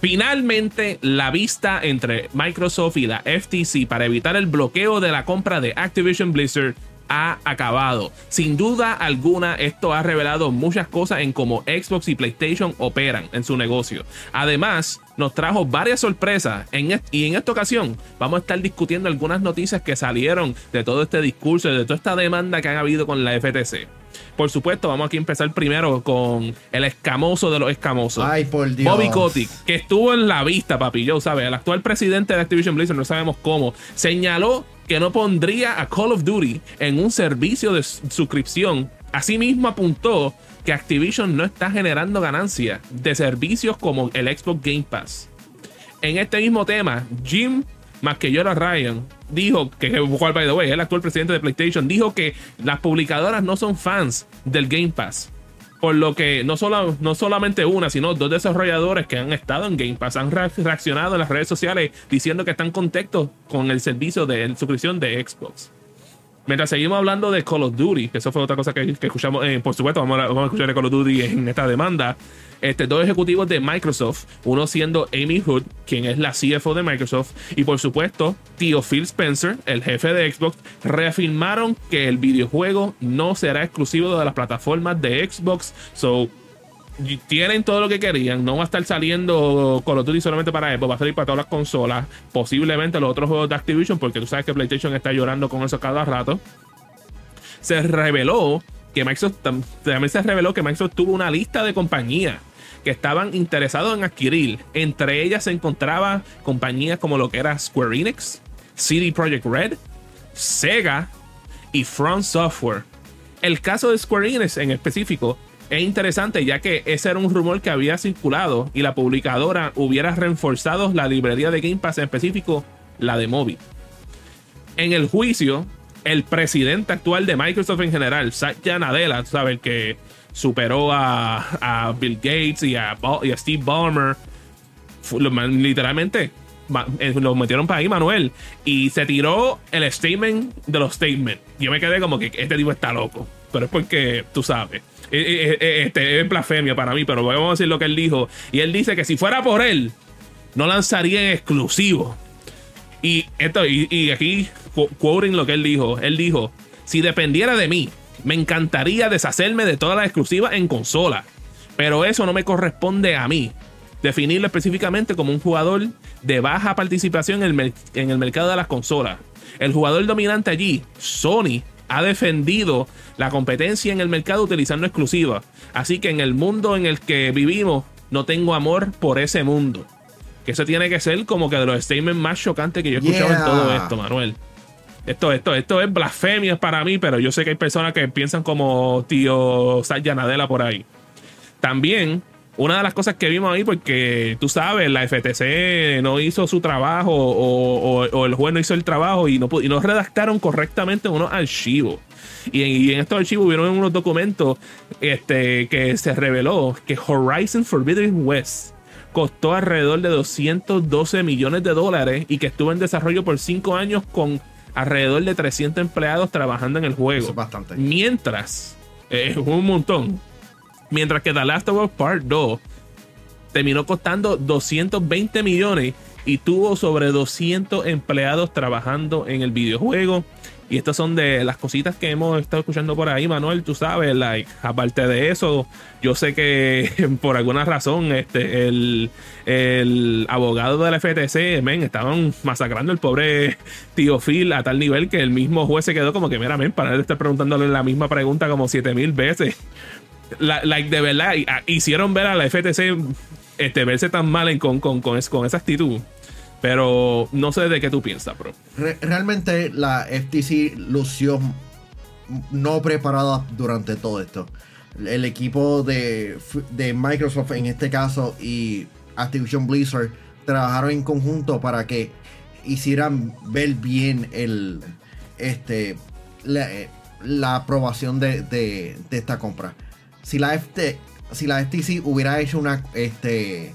Finalmente, la vista entre Microsoft y la FTC para evitar el bloqueo de la compra de Activision Blizzard ha acabado. Sin duda alguna, esto ha revelado muchas cosas en cómo Xbox y PlayStation operan en su negocio. Además, nos trajo varias sorpresas y en esta ocasión vamos a estar discutiendo algunas noticias que salieron de todo este discurso, de toda esta demanda que han habido con la FTC. Por supuesto, vamos aquí a empezar primero con el escamoso de los escamosos. Ay, por Dios. Bobby Kotick, que estuvo en la vista, papi. Yo, ¿sabes? El actual presidente de Activision Blizzard, no sabemos cómo, señaló que no pondría a Call of Duty en un servicio de suscripción. Asimismo apuntó que Activision no está generando ganancias de servicios como el Xbox Game Pass. En este mismo tema, Jim Masqueyora Ryan dijo que, by the way, el actual presidente de PlayStation, dijo que las publicadoras no son fans del Game Pass. Por lo que no, solo, no solamente una, sino dos desarrolladores que han estado en Game Pass han reaccionado en las redes sociales diciendo que están contentos con el servicio de suscripción de Xbox. Mientras seguimos hablando de Call of Duty, que eso fue otra cosa que, escuchamos, eh, por supuesto, vamos a, escuchar de Call of Duty en esta demanda. Este, dos ejecutivos de Microsoft, uno siendo Amy Hood, quien es la CFO de Microsoft, y por supuesto, tío Phil Spencer, el jefe de Xbox, reafirmaron que el videojuego no será exclusivo de las plataformas de Xbox. So, tienen todo lo que querían. No va a estar saliendo Call of Duty solamente para Xbox, va a salir para todas las consolas. Posiblemente los otros juegos de Activision, porque tú sabes que PlayStation está llorando con eso cada rato. Se reveló que Microsoft también se reveló que Microsoft tuvo una lista de compañías estaban interesados en adquirir. Entre ellas se encontraba compañías como lo que era Square Enix, CD Projekt Red, Sega y Front Software. El caso de Square Enix en específico es interesante ya que ese era un rumor que había circulado y la publicadora hubiera reforzado la librería de Game Pass en específico, la de móvil. En el juicio, el presidente actual de Microsoft en general, Satya Nadella, sabes que superó a, Bill Gates y a, Steve Ballmer, literalmente eh, lo metieron para ahí, Manuel, y se tiró el statement de los statements. Yo me quedé como que este tipo está loco, pero es porque tú sabes. Eh, eh, este, es blasfemia para mí, pero vamos a decir lo que él dijo. Y él dice que si fuera por él, no lanzaría en exclusivo. Y, esto, y, aquí, quoting lo que él dijo, él dijo, si dependiera de mí, me encantaría deshacerme de todas las exclusivas en consola. Pero eso no me corresponde a mí. Definirlo específicamente como un jugador de baja participación en el, en el mercado de las consolas. El jugador dominante allí, Sony, ha defendido la competencia en el mercado utilizando exclusivas. Así que en el mundo en el que vivimos, no tengo amor por ese mundo. Que eso tiene que ser como que de los statements más chocantes que yo he escuchado en todo esto, Manuel. Esto, esto, esto es blasfemia para mí, pero yo sé que hay personas que piensan como tío Satya Nadella por ahí. También, una de las cosas que vimos ahí, porque tú sabes, la FTC no hizo su trabajo o, el juez no hizo el trabajo y no, y no redactaron correctamente unos archivos. Y en, estos archivos hubieron unos documentos este, que se reveló que Horizon Forbidden West costó alrededor de 212 millones de dólares y que estuvo en desarrollo por 5 años con alrededor de 300 empleados trabajando en el juego. bastante. Mientras, es un montón. Mientras que The Last of Us Part 2 terminó costando 220 millones y tuvo sobre 200 empleados trabajando en el videojuego. Y estas son de las cositas que hemos estado escuchando por ahí, Manuel, tú sabes, like, aparte de eso, yo sé que por alguna razón este, el, el abogado de la FTC, men, estaban masacrando al pobre tío Phil a tal nivel que el mismo juez se quedó como que, mira, men, para él estar preguntándole la misma pregunta como siete mil veces. like, de verdad, ah, hicieron ver a la FTC este, verse tan mal con, con, con esa actitud. Pero no sé de qué tú piensas, bro. realmente la FTC lució no preparada durante todo esto. El equipo de, Microsoft en este caso y Activision Blizzard trabajaron en conjunto para que hicieran ver bien el este la, aprobación de, esta compra. Si la, si la FTC hubiera hecho una este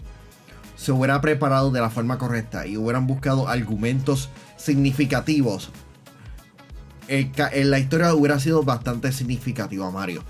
se hubiera preparado de la forma correcta y hubieran buscado argumentos significativos, en la historia hubiera sido bastante significativa, Mario.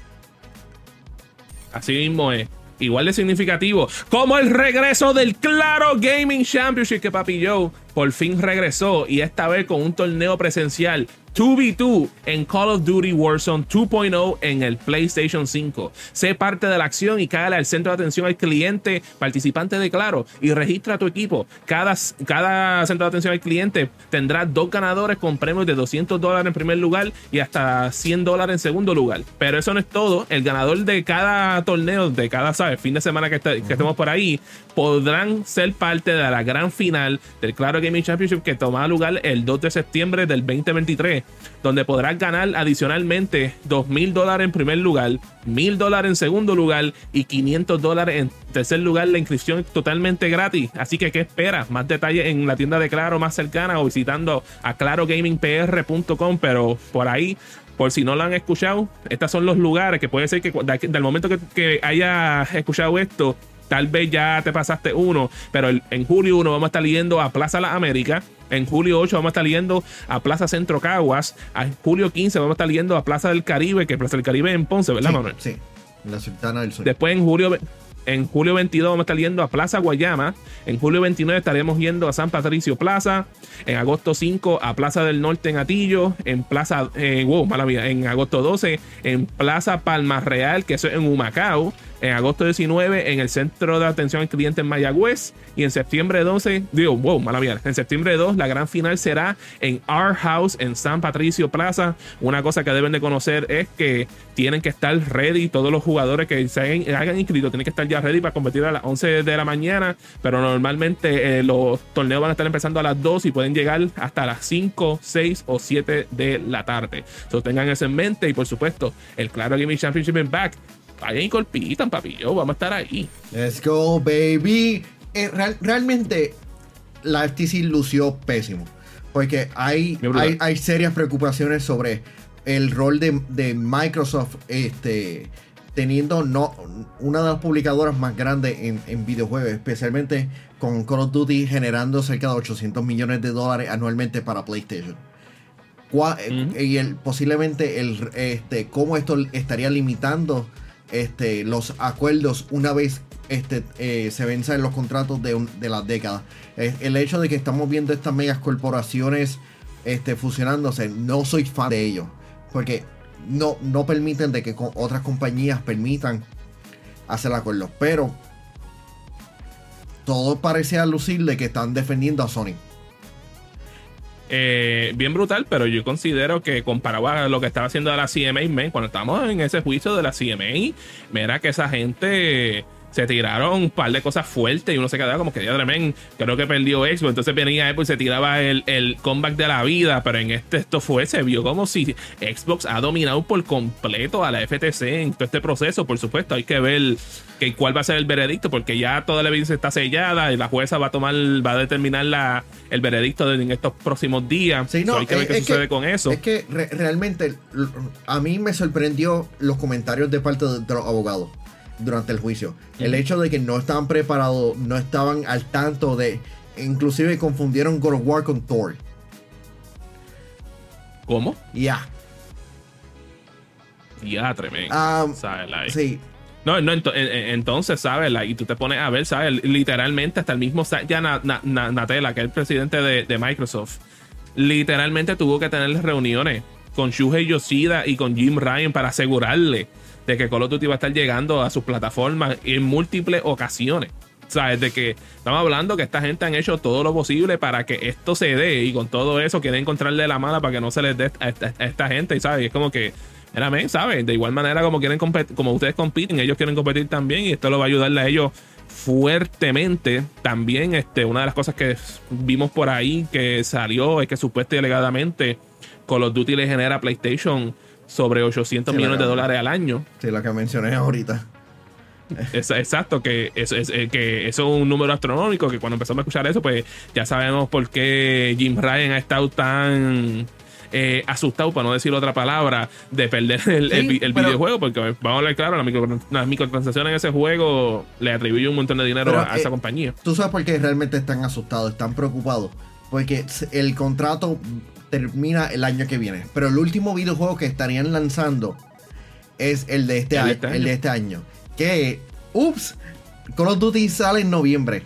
Así mismo es. igual de significativo como el regreso del Claro Gaming Championship que Papi Joe por fin regresó y esta vez con un torneo presencial 2v2 en Call of Duty Warzone 2.0 en el PlayStation 5. Sé parte de la acción y cágale al centro de atención al cliente participante de Claro y registra tu equipo. Cada, cada centro de atención al cliente tendrá dos ganadores con premios de 200 dólares en primer lugar y hasta 100 dólares en segundo lugar. Pero eso no es todo. El ganador de cada torneo, de cada ¿sabes? fin de semana que, que estemos por ahí, podrán ser parte de la gran final del Claro Gaming Championship que tomará lugar el 2 de septiembre del 2023 donde podrás ganar adicionalmente 2 mil dólares en primer lugar, mil dólares en segundo lugar y 500 dólares en tercer lugar. La inscripción es totalmente gratis. Así que, ¿qué esperas? Más detalles en la tienda de Claro más cercana o visitando a clarogamingpr.com. Pero por ahí por si no lo han escuchado, estos son los lugares que puede ser que del momento que, que hayas escuchado esto, tal vez ya te pasaste uno, pero en julio 1 vamos a estar yendo a Plaza La América. En julio 8 vamos a estar yendo a Plaza Centro Caguas. En julio 15 vamos a estar yendo a Plaza del Caribe, que Plaza del Caribe en Ponce, ¿verdad, Manuel? Sí, la Sultana del Sur. Después en julio, en julio 22 vamos a estar yendo a Plaza Guayama. En julio 29 estaremos yendo a San Patricio Plaza. En agosto 5 a Plaza del Norte en Atillo. En Plaza, eh, wow, mala vida. En agosto 12 en Plaza Palma Real, que eso es en Humacao en agosto 19 en el Centro de Atención al Cliente en Mayagüez y en septiembre 12, digo, wow, mala mía, en septiembre 2 la gran final será en Our House en San Patricio Plaza. Una cosa que deben de conocer es que tienen que estar ready, todos los jugadores que se hayan, inscrito tienen que estar ya ready para competir a las 11 de la mañana, pero normalmente eh, los torneos van a estar empezando a las 2 y pueden llegar hasta las 5, 6 o 7 de la tarde. Entonces tengan eso en mente y por supuesto el Claro Gaming Championship en back vayan y colpitan, papi. Yo, vamos a estar ahí. Let's go, baby. Eh, realmente, la FTC lució pésimo. Porque hay, hay, serias preocupaciones sobre el rol de, Microsoft este, teniendo no, una de las publicadoras más grandes en, videojuegos, especialmente con Call of Duty generando cerca de 800 millones de dólares anualmente para PlayStation. Y el, posiblemente el, este, cómo esto estaría limitando este, los acuerdos una vez este, eh, se venzan los contratos de, de las décadas. el hecho de que estamos viendo estas megas corporaciones este, fusionándose, no soy fan de ellos. Porque no, no permiten de que otras compañías permitan hacer acuerdos. Pero todo parece lucir de que están defendiendo a Sony. Eh, bien brutal, pero yo considero que comparado a lo que estaba haciendo la CMA, cuando estamos en ese juicio de la CMA, mira que esa gente se tiraron un par de cosas fuertes y uno se quedaba como que ya tremendo. Creo que perdió Xbox. Entonces venía Apple y se tiraba el, el, comeback de la vida. Pero en este, esto fue, se vio como si Xbox ha dominado por completo a la FTC en todo este proceso. Por supuesto, hay que ver que, cuál va a ser el veredicto, porque ya toda la evidencia está sellada y la jueza va a tomar, va a determinar la, el veredicto en estos próximos días. Sí, no, hay que ver qué sucede con eso. Es que realmente a mí me sorprendió los comentarios de parte de los abogados durante el juicio. El hecho de que no estaban preparados, no estaban al tanto de... Inclusive confundieron God of War con Thor. ¿Cómo? Ya. Ya, tremendo. Um, sí. No, no, entonces, ¿sabes? y tú te pones a ver, ¿sabes? Literalmente, hasta el mismo ya Natella, que es el presidente de, Microsoft, literalmente tuvo que tener reuniones con Shuhei Yoshida y con Jim Ryan para asegurarle de que Call of Duty va a estar llegando a sus plataformas en múltiples ocasiones. ¿Sabes? De que estamos hablando que esta gente han hecho todo lo posible para que esto se dé y con todo eso quieren encontrarle la mala para que no se les dé a esta, gente. Y ¿sabes? es como que, mírame, ¿sabes? De igual manera como quieren como ustedes compiten, ellos quieren competir también y esto lo va a ayudarle a ellos fuertemente. También este, una de las cosas que vimos por ahí que salió es que supuestamente y alegadamente Call of Duty le genera a PlayStation sobre 800 millones de dólares al año. Sí, la que mencioné ahorita. exacto, que eso, es, eh, que eso es un número astronómico, que cuando empezamos a escuchar eso, pues ya sabemos por qué Jim Ryan ha estado tan eh, asustado, para no decir otra palabra, de perder el, videojuego, porque vamos a hablar claro, las, microtransacciones en ese juego le atribuyen un montón de dinero a, esa eh, compañía. ¿Tú sabes por qué realmente están asustados, están preocupados? Porque el contrato termina el año que viene. Pero el último videojuego que estarían lanzando es el de este, año, el de este año. Que ups, Call of Duty sale en noviembre.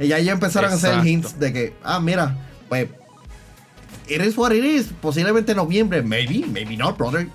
Y ya, ya empezaron a hacer hints de que, ah, mira, pues, is what it is. Posiblemente en noviembre, maybe, maybe not, brother.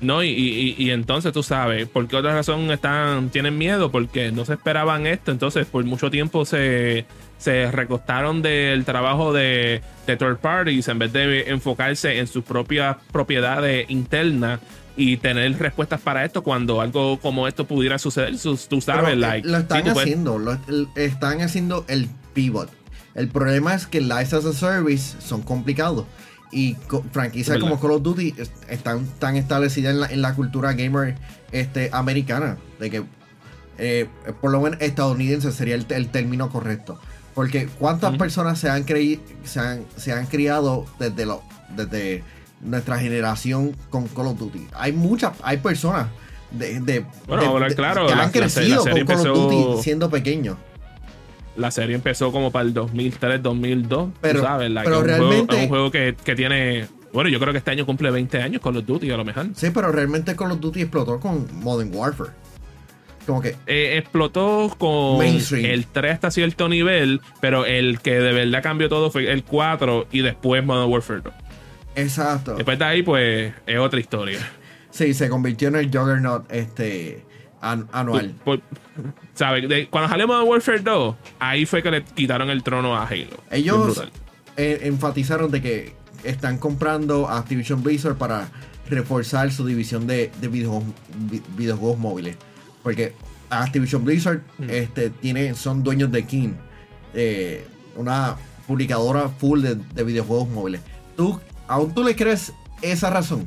No, y, y, entonces tú sabes, ¿por qué otra razón están, tienen miedo? Porque no se esperaban esto, entonces por mucho tiempo se, se recostaron del trabajo de, de third parties en vez de enfocarse en sus propias propiedades internas y tener respuestas para esto cuando algo como esto pudiera suceder. Tú sabes, eh, like, lo están haciendo, lo, están haciendo el pivot. El problema es que License as a Service son complicados. Y franquicias como Call of Duty están tan establecidas en la, en la cultura gamer este, americana. De que eh, por lo menos estadounidense sería el, término correcto. Porque cuántas personas se han, se han, se han criado desde, lo, desde nuestra generación con Call of Duty. Hay muchas, hay personas de, bueno, claro, que han crecido con Call of Duty siendo pequeños la serie empezó como para el 2003, 2002. Pero, sabes, pero realmente. es un juego que, tiene. Bueno, yo creo que este año cumple 20 años con los Duty, a lo mejor. Sí, pero realmente Call of Duty explotó con Modern Warfare. Como que. Eh, explotó con el 3 hasta cierto nivel, pero el que de verdad cambió todo fue el 4 y después Modern Warfare 2. Exacto. Después de ahí, pues, es otra historia. Sí, se convirtió en el Juggernaut este, anual. ¿sabes? cuando salió Modern Warfare 2, ahí fue que le quitaron el trono a Halo. Ellos eh, enfatizaron de que están comprando Activision Blizzard para reforzar su división de, videojuegos, móviles. Porque Activision Blizzard mm. este, tiene, son dueños de King, eh, una publicadora full de, de videojuegos móviles. ¿Tú, ¿Aún tú le crees esa razón?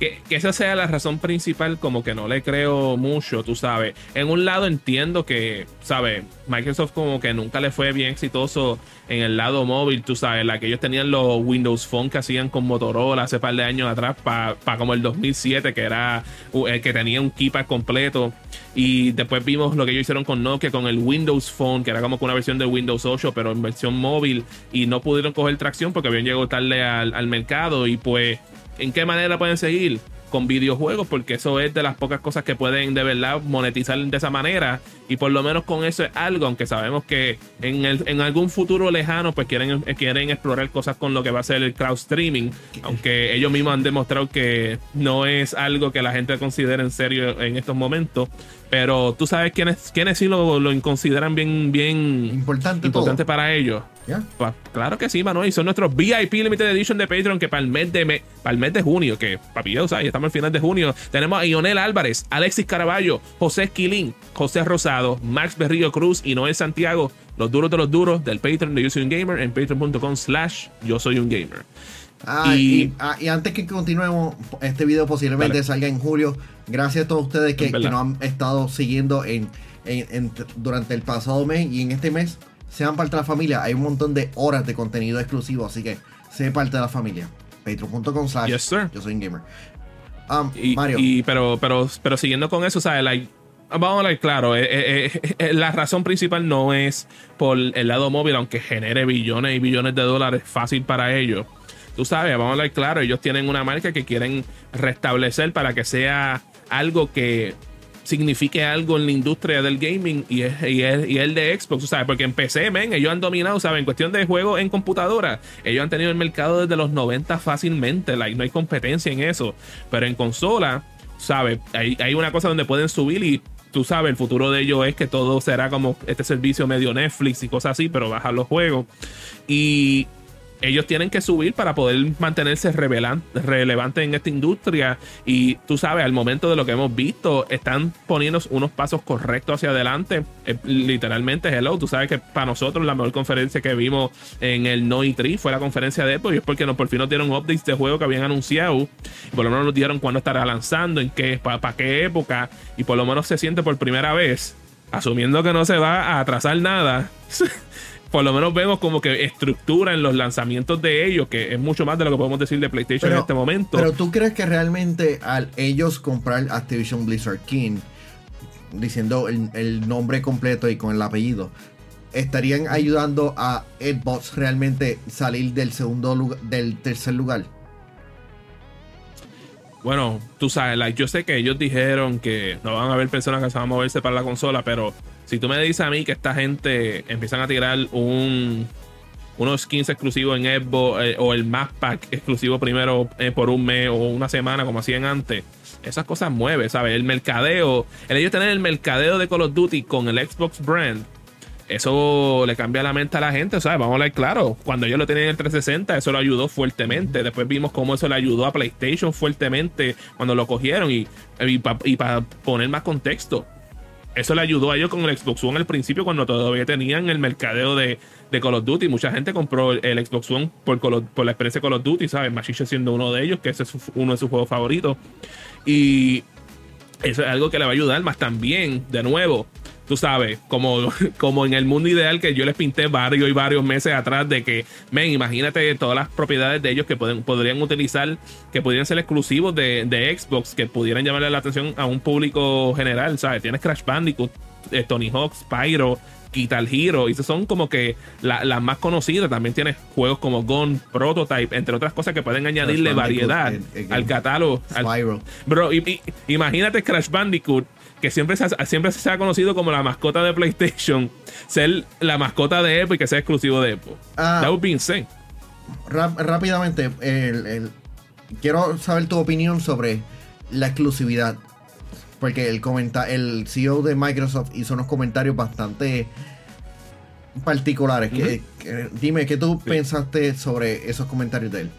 Que, esa sea la razón principal, como que no le creo mucho, tú sabes. En un lado entiendo que, ¿sabes? Microsoft como que nunca le fue bien exitoso en el lado móvil, tú sabes, la que ellos tenían los Windows Phone que hacían con Motorola hace par de años atrás, para como el 2007, que era el que tenía un keypad completo. Y después vimos lo que ellos hicieron con Nokia, con el Windows Phone, que era como una versión de Windows 8, pero en versión móvil. Y no pudieron coger tracción porque habían llegado tarde al, al mercado. Y pues ¿En qué manera pueden seguir? Con videojuegos, porque eso es de las pocas cosas que pueden de verdad monetizar de esa manera. Y por lo menos con eso es algo, aunque sabemos que en, en algún futuro lejano, pues quieren, quieren explorar cosas con lo que va a ser el crowd streaming. Aunque ellos mismos han demostrado que no es algo que la gente considere en serio en estos momentos. Pero tú sabes quiénes, quiénes sí lo, lo consideran bien, bien importante, importante para ellos. Pues, claro que sí, Manuel. Y son nuestros VIP Limited Edition de Patreon que para el mes de, para el mes de junio, que papi, ya sabes, estamos al final de junio, tenemos a Ionel Álvarez, Alexis Caraballo, José Esquilín, José Rosado, Max Berrillo Cruz y Noel Santiago, los duros de los duros del Patreon de Yo Soy Un Gamer en patreon.com slash Yo Soy Un Gamer. Ah, y, ah, y, antes que continuemos, este video posiblemente salga en julio. Gracias a todos ustedes que, nos han estado siguiendo en, durante el pasado mes y en este mes. Sean parte de la familia. Hay un montón de horas de contenido exclusivo, así que sé parte de la familia. Patreon.com slash yo soy un gamer. Um, Mario. pero, pero, pero siguiendo con eso, ¿sabes? Like, vamos a hablar claro, eh, eh, eh, la razón principal no es por el lado móvil, aunque genere billones y billones de dólares fácil para ellos tú sabes, vamos a hablar claro, ellos tienen una marca que quieren restablecer para que sea algo que signifique algo en la industria del gaming y, es, y, el de Xbox, ¿sabes? Porque en PC, men, ellos han dominado, ¿sabes? En cuestión de juegos en computadora, ellos han tenido el mercado desde los 90 fácilmente, like, no hay competencia en eso. Pero en consola, ¿sabes? Hay, hay una cosa donde pueden subir y tú sabes, el futuro de ellos es que todo será como este servicio medio Netflix y cosas así, pero bajar los juegos. Y ellos tienen que subir para poder mantenerse relevantes en esta industria. Y tú sabes, al momento de lo que hemos visto, están poniendo unos pasos correctos hacia adelante. Eh, literalmente, hello. Tú sabes que para nosotros la mejor conferencia que vimos en el No 3 fue la conferencia de Apple. Y es porque nos, por fin nos dieron updates de juego que habían anunciado. Y por lo menos nos dieron cuándo estará lanzando, en qué, para qué época. Y por lo menos se siente por primera vez, asumiendo que no se va a atrasar nada. por lo menos vemos como que estructura en los lanzamientos de ellos, que es mucho más de lo que podemos decir de PlayStation en este momento. Pero tú crees que realmente al ellos comprar Activision Blizzard King, diciendo el, nombre completo y con el apellido, estarían ayudando a Xbox realmente salir del segundo lugar, del tercer lugar? bueno, tú sabes, like, yo sé que ellos dijeron que no van a haber personas que se van a moverse para la consola, pero si tú me dices a mí que esta gente empiezan a tirar un unos skins exclusivos en Xbox eh, o el Mass Pack exclusivo primero eh, por un mes o una semana como hacían antes, esas cosas mueven, ¿sabes? El mercadeo, el ellos tener el mercadeo de Call of Duty con el Xbox brand eso le cambia la mente a la gente, ¿sabes? Vamos a hablar claro. Cuando ellos lo tenían en el 360, eso lo ayudó fuertemente. Después vimos cómo eso le ayudó a PlayStation fuertemente cuando lo cogieron. Y, para poner más contexto, eso le ayudó a ellos con el Xbox One al principio, cuando todavía tenían el mercadeo de, Call of Duty. Mucha gente compró el, Xbox One por, por, la experiencia de Call of Duty, ¿sabes? Machiche siendo uno de ellos, que ese es uno de sus juegos favoritos. Y eso es algo que le va a ayudar, más también, de nuevo, tú sabes, como, como en el mundo ideal que yo les pinté varios y varios meses atrás de que, men, imagínate todas las propiedades de ellos que pueden, podrían utilizar, que podrían ser exclusivos de, de, Xbox, que pudieran llamarle la atención a un público general, ¿sabes? Tienes Crash Bandicoot, eh, Tony Hawk, Spyro, Guitar Hero, y esas son como que las más conocidas. También tienes juegos como Gone, Prototype, entre otras cosas que pueden añadirle variedad al catálogo. Spyro. bro, imagínate Crash Bandicoot que siempre se, ha, siempre se ha conocido como la mascota de PlayStation, ser la mascota de Epo y que sea exclusivo de Epo. Ah, That would be insane. rápidamente, quiero saber tu opinión sobre la exclusividad. Porque el, comenta el CEO de Microsoft hizo unos comentarios bastante particulares. dime, ¿qué tú pensaste sobre esos comentarios de él?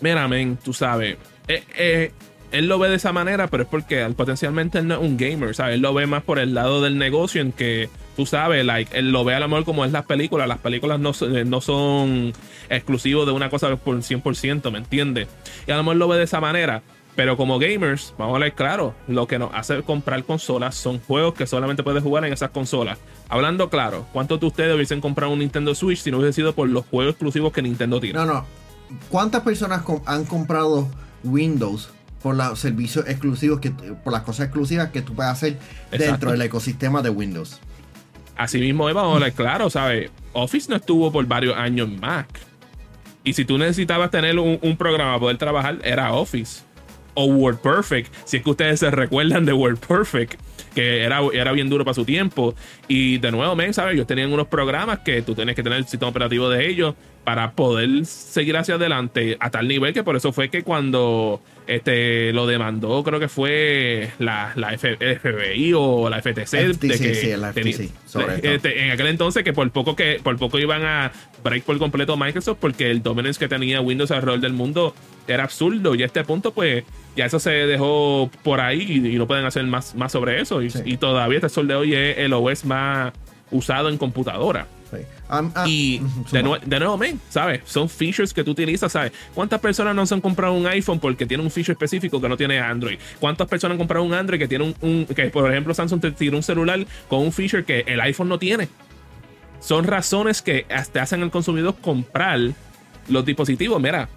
Mira, men, tú sabes. Eh, eh, él lo ve de esa manera, pero es porque potencialmente él no es un gamer, ¿sabes? Él lo ve más por el lado del negocio en que, tú sabes, like, él lo ve a lo mejor como es las películas. Las películas no, eh, son exclusivos de una cosa por 100%, ¿me entiendes? Y a lo mejor lo ve de esa manera. Pero como gamers, vamos a hablar claro, lo que nos hace comprar consolas son juegos que solamente puedes jugar en esas consolas. Hablando claro, ¿cuántos de ustedes hubiesen comprado un Nintendo Switch si no hubiese sido por los juegos exclusivos que Nintendo tiene? No, no. ¿Cuántas personas han comprado Windows por los servicios exclusivos, que, por las cosas exclusivas que tú puedes hacer dentro del ecosistema de Windows. Así mismo, vamos a claro, ¿sabes? Office no estuvo por varios años en Mac. Y si tú necesitabas tener un, programa para poder trabajar, era Office. O WordPerfect. Si es que ustedes se recuerdan de WordPerfect, que era, era bien duro para su tiempo. Y de nuevo, men, ¿sabes? Ellos tenían unos programas que tú tienes que tener el sistema operativo de ellos para poder seguir hacia adelante a tal nivel que por eso fue que cuando este, lo demandó, creo que fue la, la FBI o la FTC. Este, en aquel entonces que por poco que por poco iban a break por completo Microsoft porque el dominance que tenía Windows alrededor del mundo era absurdo y a este punto pues ya eso se dejó por ahí y, no pueden hacer más, más sobre eso y, y todavía este sol de hoy es el OS más usado en computadora. Y de, nuevo, men, ¿sabes? Son features que tú utilizas, ¿sabes? ¿Cuántas personas no se han comprado un iPhone porque tiene un feature específico que no tiene Android? ¿Cuántas personas han comprado un Android que tiene un, que por ejemplo Samsung te tira un celular con un feature que el iPhone no tiene? Son razones que hasta hacen al consumidor comprar los dispositivos. Mira,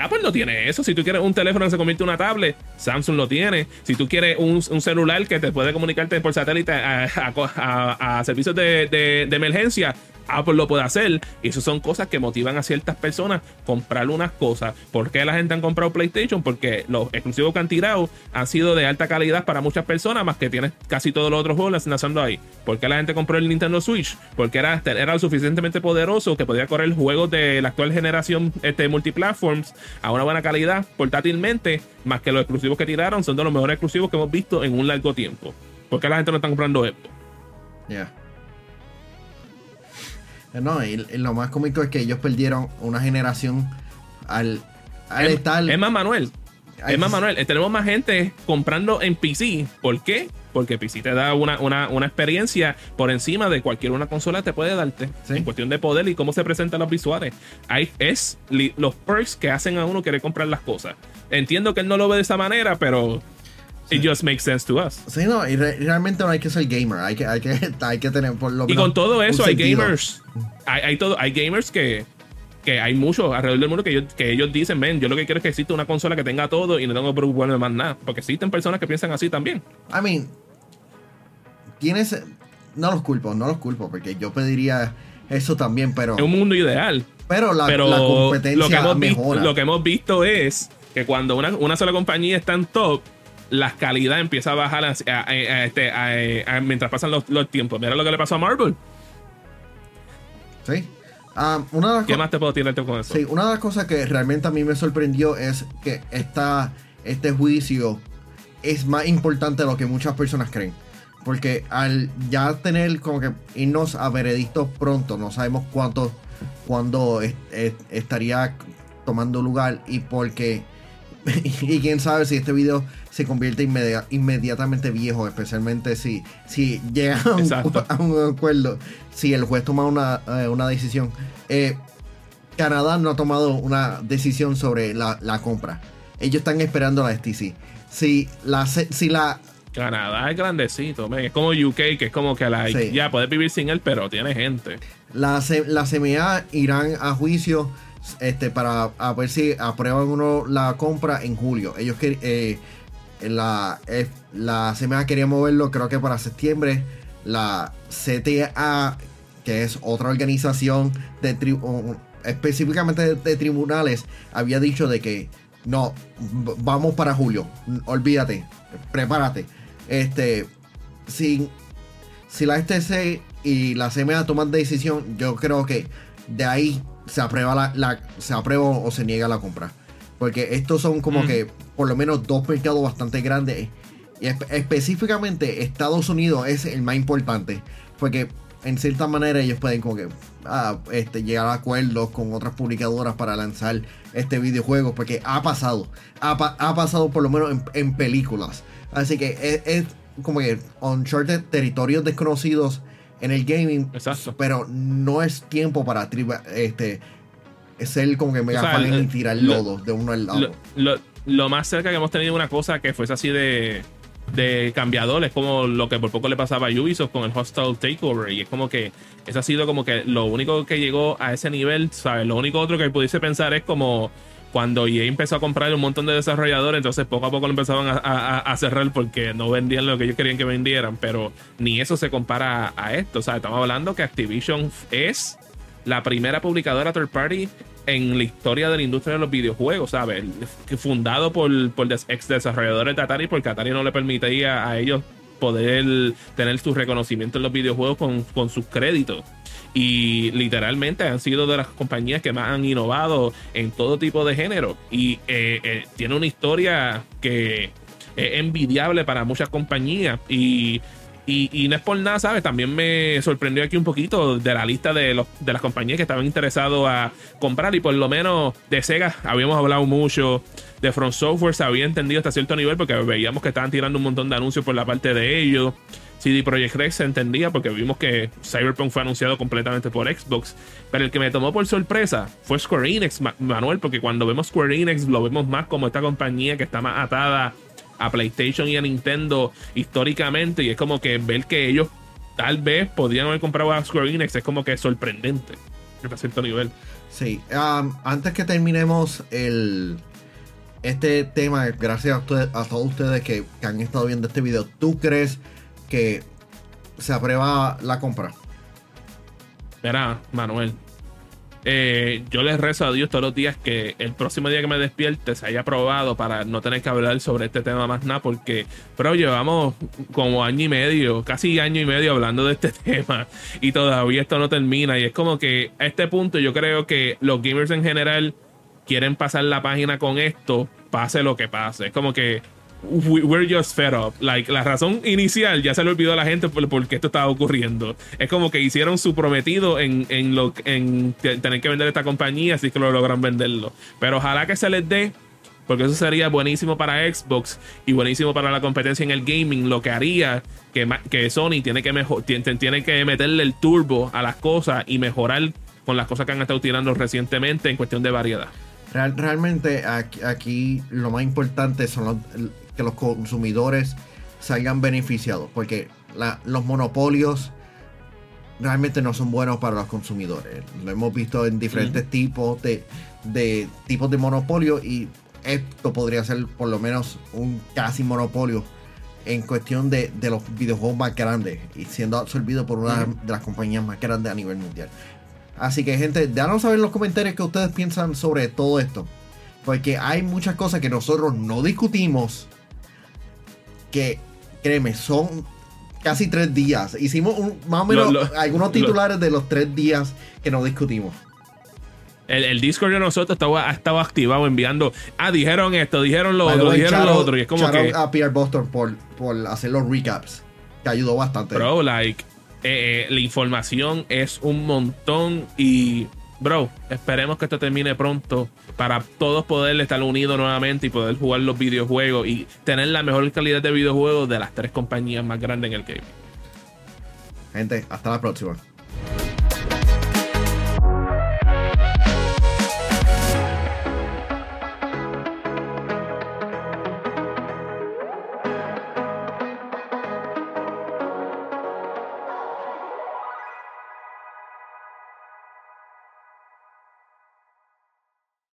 Apple no tiene eso. Si tú quieres un teléfono que se convierte en una tablet, Samsung lo tiene. Si tú quieres un, celular que te puede comunicarte por satélite a, servicios de, de, emergencia, Apple lo puede hacer. Y eso son cosas que motivan a ciertas personas a comprar unas cosas. ¿Por qué la gente han comprado PlayStation? Porque los exclusivos que han tirado han sido de alta calidad para muchas personas, más que tienes casi todos los otros juegos lanzando ahí. ¿Por qué la gente compró el Nintendo Switch? Porque era, era lo suficientemente poderoso que podía correr juegos de la actual generación este, multiplatforms a una buena calidad portátilmente, más que los exclusivos que tiraron son de los mejores exclusivos que hemos visto en un largo tiempo. ¿Por qué la gente no está comprando esto? Ya. No, y, lo más cómico es que ellos perdieron una generación al, al estar. Es más, Manuel. Es más, Manuel, tenemos más gente comprando en PC. ¿Por qué? Porque PC te da una, una, experiencia por encima de cualquier una consola te puede darte. En cuestión de poder y cómo se presentan los visuales. Hay, es los perks que hacen a uno querer comprar las cosas. Entiendo que él no lo ve de esa manera, pero It just makes sense to us. Sí, no, y realmente no hay que ser gamer, hay que, hay que, hay que tener por lo menos. Y con todo eso, hay gamers. Hay, hay, todo, hay gamers que, que hay muchos alrededor del mundo que ellos, que ellos dicen, ven, yo lo que quiero es que exista una consola que tenga todo y no tengo que preocuparme más nada. Porque existen personas que piensan así también. I mean, tienes. No los culpo, no los culpo, porque yo pediría eso también, pero. Es un mundo ideal. Pero la, competencia lo que hemos mejora. Visto, lo que hemos visto es que cuando una, una sola compañía está en top, la calidad empieza a bajar este, mientras pasan los, tiempos. Mira lo que le pasó a Marvel. Sí. una ¿Qué más te puedo tirar con eso? Sí, una de las cosas que realmente a mí me sorprendió es que esta, este juicio es más importante de lo que muchas personas creen. Porque al ya tener como que irnos a veredictos pronto, no sabemos cuánto, cuándo estaría tomando lugar y porque y quién sabe si este video se convierte inmediatamente viejo, especialmente si, si llega a un, acuerdo, si el juez toma una, eh, decisión. Eh, Canadá no ha tomado una decisión sobre la, compra. Ellos están esperando la STC. Si la, si la Canadá es grandecito, es como UK, que es como que la, ya puedes vivir sin él, pero tiene gente. La, la CMA irán a juicio este, para ver si aprueban uno la compra en julio. Ellos que eh, la, eh, la CMA quería moverlo, creo que para septiembre. La CTA, que es otra organización de específicamente de, tribunales, había dicho de que no, vamos para julio. Olvídate, prepárate. Este, si, si la STC y la CMA toman decisión, yo creo que de ahí se aprueba la, se aprueba o se niega la compra. Porque estos son como que por lo menos dos mercados bastante grandes. Y específicamente Estados Unidos es el más importante. Porque en cierta manera ellos pueden como que ah, este, llegar a acuerdos con otras publicadoras para lanzar este videojuego. Porque ha pasado. Ha, pasado por lo menos en, películas. Así que es, es como que Uncharted, territorios desconocidos en el gaming. Pero no es tiempo para este, ser como que mega fan y tirar lodo de uno al lado. Lo, más cerca que hemos tenido una cosa que fuese así de, de cambiador es como lo que por poco le pasaba a Ubisoft con el Hostile Takeover. Y es como que eso ha sido como que lo único que llegó a ese nivel, ¿sabes? Lo único otro que pudiese pensar es como cuando EA empezó a comprar un montón de desarrolladores, entonces poco a poco lo empezaban a, cerrar porque no vendían lo que ellos querían que vendieran, pero ni eso se compara a esto. O sea, estamos hablando que Activision es la primera publicadora third party en la historia de la industria de los videojuegos, ¿sabes? Fundado por, por ex desarrolladores de Atari, porque Atari no le permitía a ellos poder tener su reconocimiento en los videojuegos con, con sus créditos y literalmente han sido de las compañías que más han innovado en todo tipo de género. Y eh, eh, tiene una historia que es envidiable para muchas compañías y, y, no es por nada, ¿sabes? También me sorprendió aquí un poquito de la lista de, los, de las compañías que estaban interesados a comprar y por lo menos de Sega habíamos hablado mucho, de Front Software se había entendido hasta cierto nivel porque veíamos que estaban tirando un montón de anuncios por la parte de ellos. CD Projekt Red se entendía porque vimos que Cyberpunk fue anunciado completamente por Xbox. Pero el que me tomó por sorpresa fue Square Enix, Manuel, porque cuando vemos Square Enix lo vemos más como esta compañía que está más atada a PlayStation y a Nintendo históricamente. Y es como que ver que ellos tal vez podrían haber comprado a Square Enix es como que sorprendente a cierto nivel. Sí, um, antes que terminemos el, este tema, gracias a, todos ustedes que, que, han estado viendo este video, ¿tú crees que se aprueba la compra. Verá, Manuel. Eh, yo les rezo a Dios todos los días que el próximo día que me despierte se haya aprobado para no tener que hablar sobre este tema más nada, porque, pero llevamos como año y medio, casi año y medio hablando de este tema y todavía esto no termina. Y es como que a este punto yo creo que los gamers en general quieren pasar la página con esto, pase lo que pase. Es como que we're just fed up. Like, la razón inicial ya se le olvidó a la gente por, qué esto estaba ocurriendo. Es como que hicieron su prometido en, en, lo, en tener que vender esta compañía, así que lo logran venderlo. Pero ojalá que se les dé, porque eso sería buenísimo para Xbox y buenísimo para la competencia en el gaming. Lo que haría que, que Sony tiene que, mejor, tiene que meterle el turbo a las cosas y mejorar con las cosas que han estado tirando recientemente en cuestión de variedad. realmente aquí, aquí, lo más importante son los, que los consumidores salgan beneficiados, porque los monopolios realmente no son buenos para los consumidores. Lo hemos visto en diferentes tipos de, de, tipos de monopolio y esto podría ser por lo menos un casi monopolio en cuestión de, los videojuegos más grandes y siendo absorbido por una de las compañías más grandes a nivel mundial. Así que gente, déjanos saber en los comentarios qué ustedes piensan sobre todo esto. Porque hay muchas cosas que nosotros no discutimos. Que, créeme, son casi tres días. Hicimos un- más o menos Lo- lo- algunos lo- titulares de los tres días que no discutimos. El, el Discord de nosotros estaba, ha estado activado enviando. Ah, dijeron esto, dijeron lo otro, dijeron lo otro. Y es como que. a Pierre Boston por, por hacer los recaps. Que ayudó bastante. Bro, like, eh, eh, la información es un montón y, bro, esperemos que esto termine pronto para todos poder estar unidos nuevamente y poder jugar los videojuegos y tener la mejor calidad de videojuegos de las tres compañías más grandes en el game. Gente, hasta la próxima.